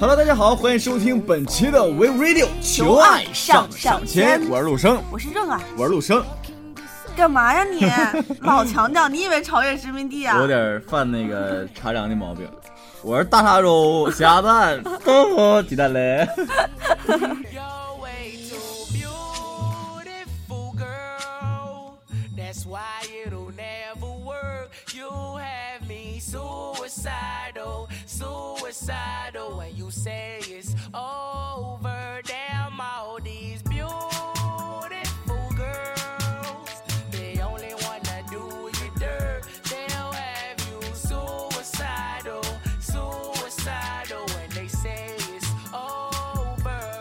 ，Hello，大家好，欢迎收听本期的 We Radio 求爱上上签，我是陆生，我是正啊，我是陆生，干嘛呀你？老强调，你以为朝鲜殖民地啊我有？点犯那个茶凉的毛病。我是大腊肉虾蛋豆腐鸡蛋嘞。You're way too beautiful, girl. That's why it'll never work. You have me suicidal, suicidal. When you say it's over, damn all these beautiful girls. They only wanna do you dirt. They'll have you suicidal, suicidal. When they say it's over.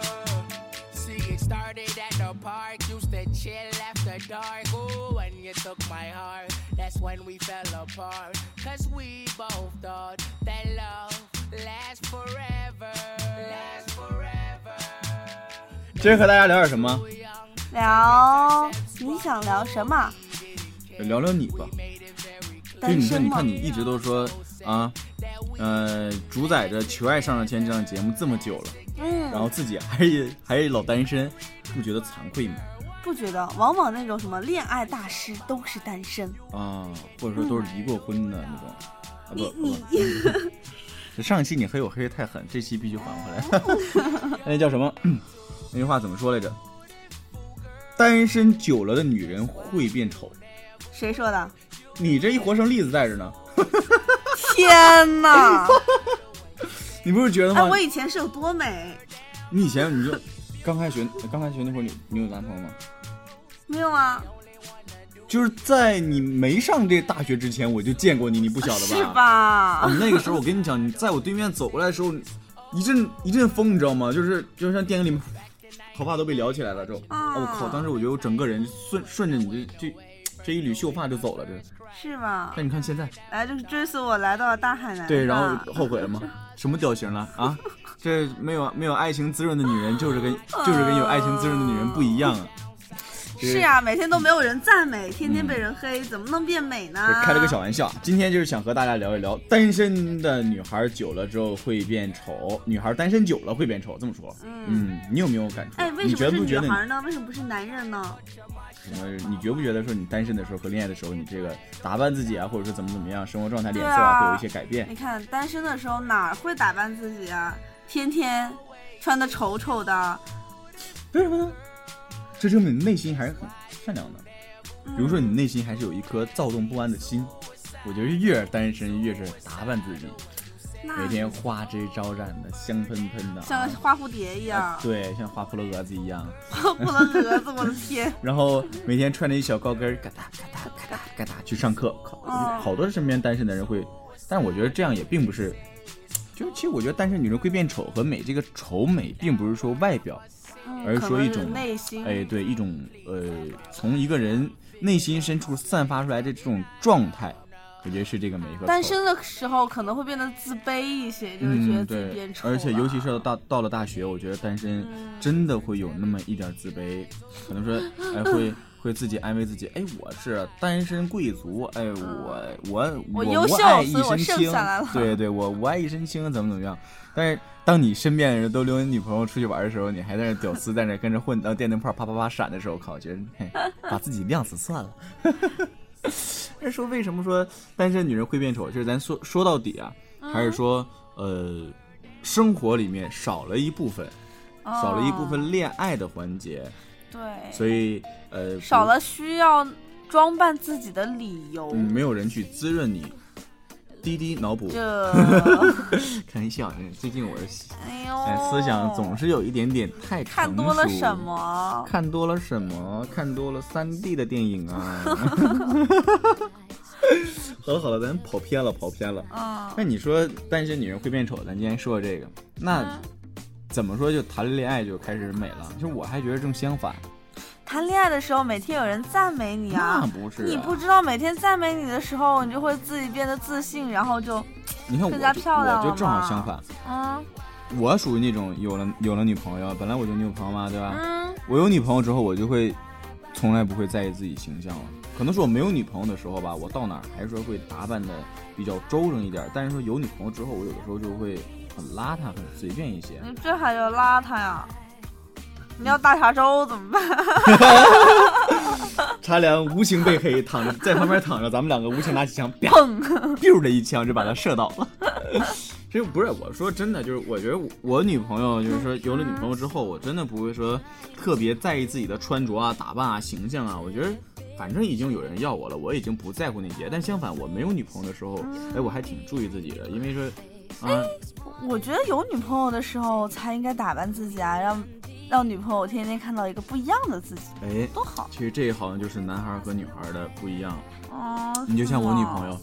See, it started at the park, used to chill after dark. Ooh, when you took my heart, that's when we fell apart. Cause we both thought 今儿和大家聊点什么？聊，你想聊什么？聊聊你吧。就单你说，身吗你看？你一直都说啊，呃，主宰着《求爱上上签》这档节目这么久了，嗯然嗯，后自己还是还是老单身，不觉得惭愧吗？不觉得，往往那种什么恋爱大师都是单身。啊，或者说都是离过婚的那种。啊不你 上一期你黑我黑的太狠，这期必须还回来。那叫什么？那句话怎么说来着？单身久了的女人会变丑。谁说的？你这一活生例子在这呢，天哪！你不是觉得哎，吗我？以前是有多美？你以前你就刚开学，刚开学那会儿你你有男朋友吗？没有啊？就是在你没上这大学之前，我就见过你，你不晓得吧？是吧？啊，那个时候我跟你讲，你在我对面走过来的时候，一阵一阵风，你知道吗？就是就像电影里面，头发都被撩起来了，之后，啊啊，我靠！当时我觉得我整个人顺顺着你这这这一缕秀发就走了，这。是吗？但你看现在，来，就是追随我来到了大海南。对，然啊后后悔了吗？什么屌型了啊？这没有没有爱情滋润的女人，就是跟就是跟有爱情滋润的女人不一样啊。这是呀、每天都没有人赞美，天天被人黑，怎么能变美呢？开了个小玩笑，今天就是想和大家聊一聊单身的女孩久了之后会变丑，女孩单身久了会变丑，这么说。嗯，你有没有感触？哎，为什么是觉不觉得你？女孩呢？为什么不是男人呢？什么，你觉不觉得说你单身的时候和恋爱的时候，你这个打扮自己啊，或者说怎么怎么样，生活状态、脸色对啊会有一些改变？你看单身的时候哪会打扮自己啊？天天穿的丑丑的，为什么呢？这证明你内心还是很善良的。比如说你内心还是有一颗躁动不安的心。我觉得越是单身越是打扮自己，每天花枝招展的，香喷喷的啊，像花蝴蝶一样啊，对，像花扑棱蛾子一样。花扑棱蛾子，我的天！然后每天穿着一小高跟，嘎哒嘎哒嘎哒嘎哒去上课。好多身边单身的人会，但我觉得这样也并不是，就其实我觉得单身女人会变丑和美，这个丑美并不是说外表，而是说一种内心，哎，对，一种呃，从一个人内心深处散发出来的这种状态，我觉得是这个美和丑。单身的时候可能会变得自卑一些，就是觉得嗯，自己对变，丑了、而且尤其是到到了大学，我觉得单身嗯真的会有那么一点自卑，可能说，哎，会会自己安慰自己，哎，我是单身贵族，哎，我我我优秀无爱一所以我身轻剩下来了，对对，我无爱一身轻，怎么怎么样？但是当你身边的人都留你女朋友出去玩的时候，你还在那屌丝在那跟着混，然后电灯泡啪啪啪闪的时候，靠，我觉得嘿把自己亮死算了。但是说为什么说单身女人会变丑？就是咱说说到底啊，还是说呃，生活里面少了一部分，少了一部分恋爱的环节，对，所以呃，少了需要装扮自己的理由。嗯，没有人去滋润你。滴滴脑补，这，开玩笑，最近我的哎呦，哎思想总是有一点点太看多了什？么？看多了什么？看多了三 D 的电影啊！好了好了，咱跑偏了，跑偏了。嗯，那你说单身女人会变丑，咱今天说这个，那嗯怎么说就谈了恋爱就开始美了？就我还觉得正相反，谈恋爱的时候每天有人赞美你那啊，不是、啊。你不知道每天赞美你的时候，你就会自己变得自信，然后就你看我更加漂亮了我就正好相反，嗯我属于那种有了有了女朋友，本来我就女朋友嘛，对吧？嗯我有女朋友之后，我就会从来不会在意自己形象了。可能是我没有女朋友的时候吧，我到哪儿还是说会打扮的比较周正一点。但是说有女朋友之后，我有的时候就会很邋遢、很随便一些。你这还叫邋遢呀？你要大碴粥怎么办？茶凉无情被黑，躺着在旁边躺着，咱们两个无情拿起枪，砰！biu 的一枪就把他射倒了。其实不是我说真的，就是我觉得我我女朋友就是说有了女朋友之后，我真的不会说特别在意自己的穿着啊、打扮啊、形象啊。我觉得反正已经有人要我了，我已经不在乎那些。但相反，我没有女朋友的时候，哎，我还挺注意自己的，因为说啊，我觉得有女朋友的时候才应该打扮自己啊，让让女朋友天天看到一个不一样的自己，哎，多好。其实这好像就是男孩和女孩的不一样。哦，你就像我女朋友，友，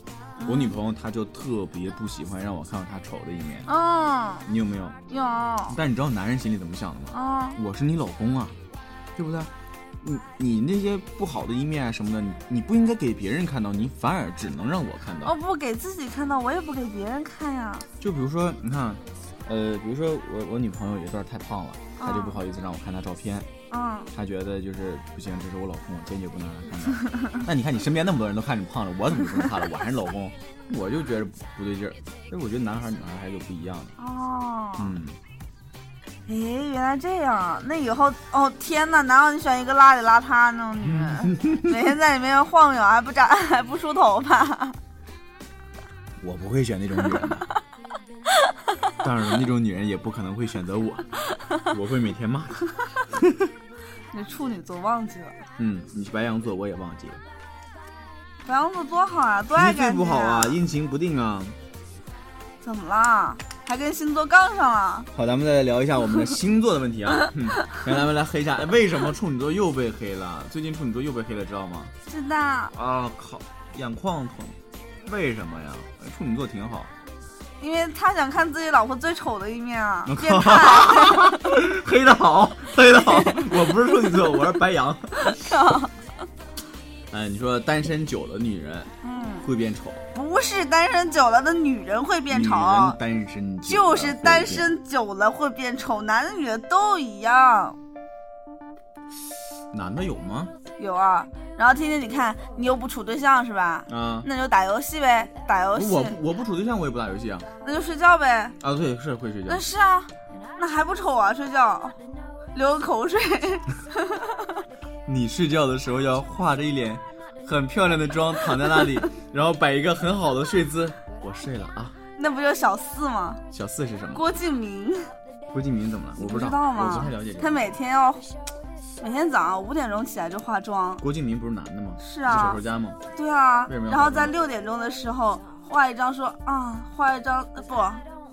我女朋友她就特别不喜欢让我看到她丑的一面。嗯，你有没有？有，但你知道男人心里怎么想的吗？啊，我是你老公啊，对不对？你你那些不好的一面啊什么的，你你不应该给别人看到，你反而只能让我看到。哦不给自己看到，我也不给别人看呀。就比如说，你看，呃，比如说我我女朋友有一段太胖了，她就嗯不好意思让我看她照片，嗯，她觉得就是不行，这是我老公，我坚决不能让她看到。那你看你身边那么多人都看你胖了，我怎么就不能看了？我还是老公，我就觉得不对劲儿。所以我觉得男孩儿女孩儿还是有不一样的。哦，嗯，诶，原来这样啊！那以后，哦天哪，难道你选一个邋里邋遢那种女人，每天在里面晃悠，还不扎，还不梳头发？我不会选那种女人的。当然了，那种女人也不可能会选择我，我会每天骂她。你处女座忘记了？嗯，你是白羊座，我也忘记了。白羊座多好啊，多爱干净不好啊，阴晴不定啊。怎么啦？还跟星座杠上了？好，咱们再来聊一下我们的星座的问题啊。嗯，来，咱们来黑一下，哎为什么处女座又被黑了？最近处女座又被黑了，知道吗？知道。啊靠，眼眶疼，为什么呀？哎处女座挺好，因为他想看自己老婆最丑的一面啊我，变靠态。黑的好，黑的好。我不是处女座，我是白羊。哎，你说单身久了女人嗯，会变丑，不是单身久了的女人会变丑，单身就是单身久了会变丑，男的女的都一样。男的有吗？有啊，然后天天你看你又不处对象是吧？嗯，那就打游戏呗，打游戏我，不我不处对象，我也不打游戏啊。那就睡觉呗。啊，对，是会睡觉那。是啊，那还不丑啊？睡觉，流个口水。你睡觉的时候要化着一脸很漂亮的妆，躺在那里，然后摆一个很好的睡姿。我睡了啊。那不就小四吗？小四是什么？郭敬明，郭敬明怎么了？我不知道，吗不太了解这他。每天要每天早上五点钟起来就化妆。郭敬明不是男的吗？是啊小说家吗？对啊为什么，然后在六点钟的时候画一张说啊，画一张呃不，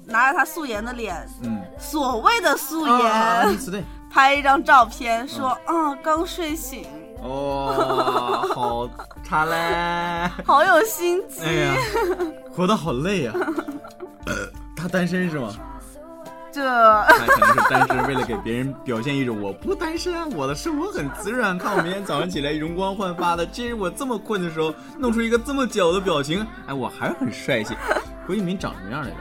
拿着他素颜的脸，嗯。所谓的素啊颜。拍一张照片说啊刚睡醒，哦，好差嘞！好有心机。哎呀，活得好累呀、呃他单身是吗？这他可能是单身，为了给别人表现一种我不单身啊，我的生活很滋润。看我明天早上起来容光焕发的，今日我这么困的时候，弄出一个这么屌的表情，哎，我还是很帅气。郭敬明长什么样来着？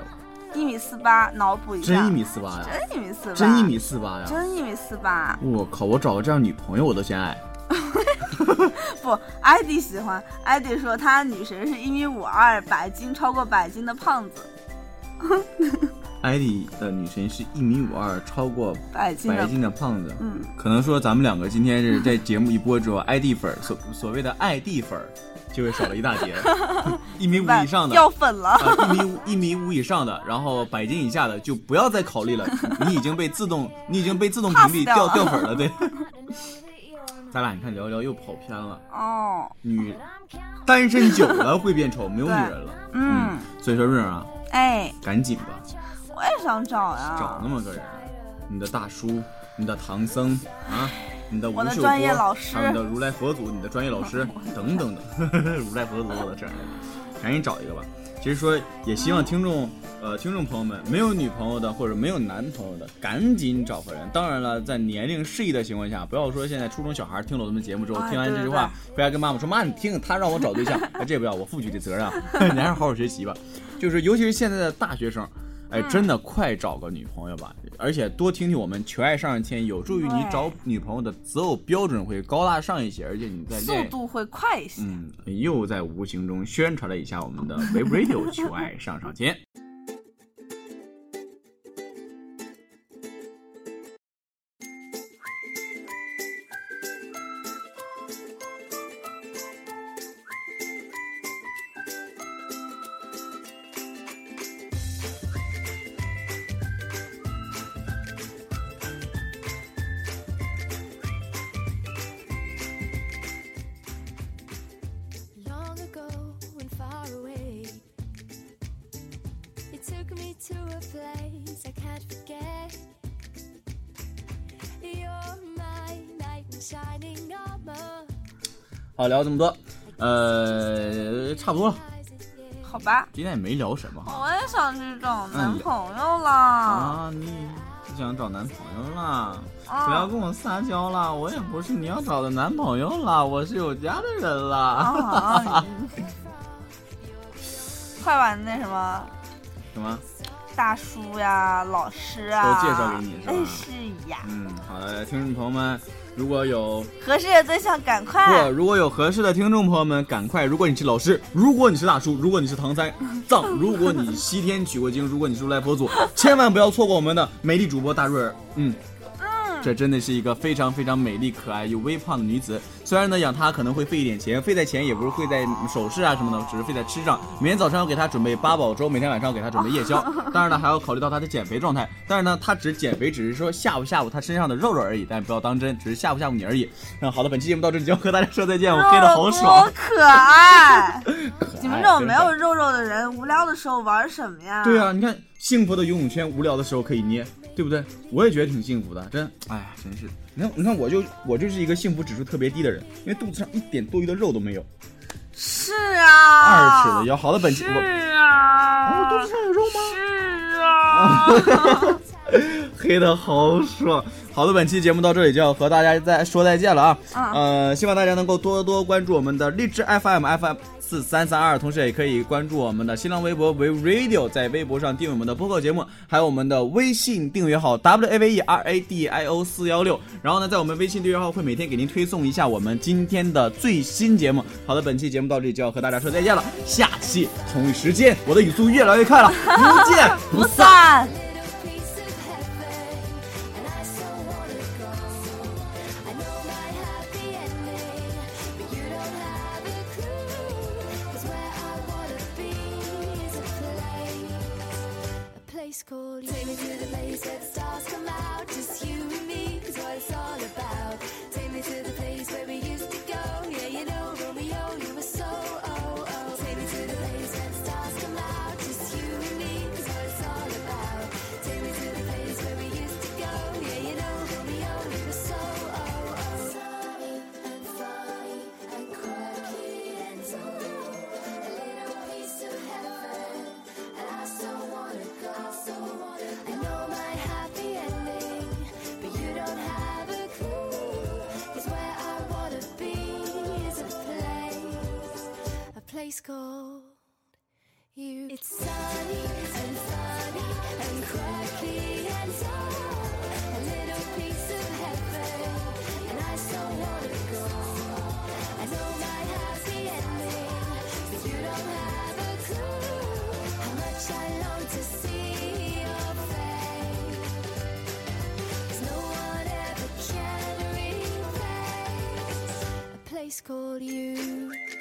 一米四八，脑补一下，真一米四八呀！真一米四八，真一米四八呀！真一米四八。我靠！我找个这样女朋友我都嫌矮。不，艾迪喜欢，艾迪说他女神是一米五二，百斤超过百斤的胖子，艾迪的女神是一米五二，超过百斤的，胖子。嗯，可能说咱们两个今天是在 节目一播之后，艾迪粉儿所所谓的艾迪粉儿就会少了一大截，一米五以上的。掉粉了。啊，一米五一米五以上的，然后百斤以下的就不要再考虑了，你已经被自动你已经被自动屏蔽掉掉粉了，对。咱俩你看聊一聊又跑偏了，哦，女单身久了会变丑，没有女人了。嗯，所以说润儿啊，哎，赶紧吧，想找呀，找那么个人，你的大叔，你的唐僧啊，你的吴秀波，我的专业老师还有你的如来佛祖，你的专业老师 等等的，如来佛祖我的这儿，赶紧找一个吧。其实说也希望听众，呃，听众朋友们没有女朋友的或者没有男朋友的，赶紧找个人。当然了，在年龄适宜的情况下，不要说现在初中小孩听了我们节目之后，哎听完这句话，回家跟妈妈说：“妈，你听，他让我找对象，哎，这不要，我负起这责任啊，你还是好好学习吧。”就是尤其是现在的大学生，哎，真的快找个女朋友吧，而且多听听我们求爱上上签，有助于你找女朋友的择偶标准会高大上一些，而且你在速度会快一些。嗯，又在无形中宣传了一下我们的 Wave Radio 求爱上上签。好，聊这么多，呃，差不多了。好吧，今天也没聊什么哈。我也想去找男嗯朋友啦。啊，你不想找男朋友啦？不要跟我撒娇啦！我也不是你要找的男朋友啦，我是有家的人啦。啊！快把那什么什么？大叔呀、老师啊都介绍给你是吧哎，是呀，嗯，好的，听众朋友们，如果有合适的对象赶不，快。如果有合适的听众朋友们，赶快！如果你是老师，如果你是大叔，如果你是唐三藏，如果你西天取过经，如果你是如来佛祖，千万不要错过我们的美丽主播大瑞儿。嗯嗯，这真的是一个非常非常美丽、可爱又微胖的女子。虽然呢，养它可能会费一点钱，费在钱也不是费在首饰啊什么的，只是费在吃上。每天早上要给它准备八宝粥，每天晚上要给它准备夜宵。当然呢，还要考虑到它的减肥状态。但是呢，它只减肥只是说吓唬吓唬它身上的肉肉而已，但不要当真，只是吓唬吓唬你而已。那好的，本期节目到这里就要和大家说再见，我黑的好爽，好。可爱！你们这种没有肉肉的人，无聊的时候玩什么呀？对啊，你看幸福的游泳圈，无聊的时候可以捏，对不对？我也觉得挺幸福的，真，哎呀，真是。你看，你看，我就我就是一个幸福指数特别低的人，因为肚子上一点多余的肉都没有，是啊，二尺的腰。好的，本期我是啊，我肚子上有肉吗？是啊，黑的好爽。好的，本期节目到这里就要和大家再说再见了啊。啊呃，希望大家能够多多关注我们的荔枝 FM FM 四三三二，同时也可以关注我们的新浪微博为 Radio，在微博上订阅我们的播客节目，还有我们的微信订阅号 W A V E R A D I O 四幺六。然后呢，在我们微信订阅号会每天给您推送一下我们今天的最新节目。好的，本期节目到这里就要和大家说再见了，下期同一时间，我的语速越来越快了，不见不不散。Place called you. It's sunny and funny and quirky and tall. A little piece of heaven, and I so wanna go. I know my happy ending, but you don't have a clue how much I long to see your face. no one ever can replace a place called you.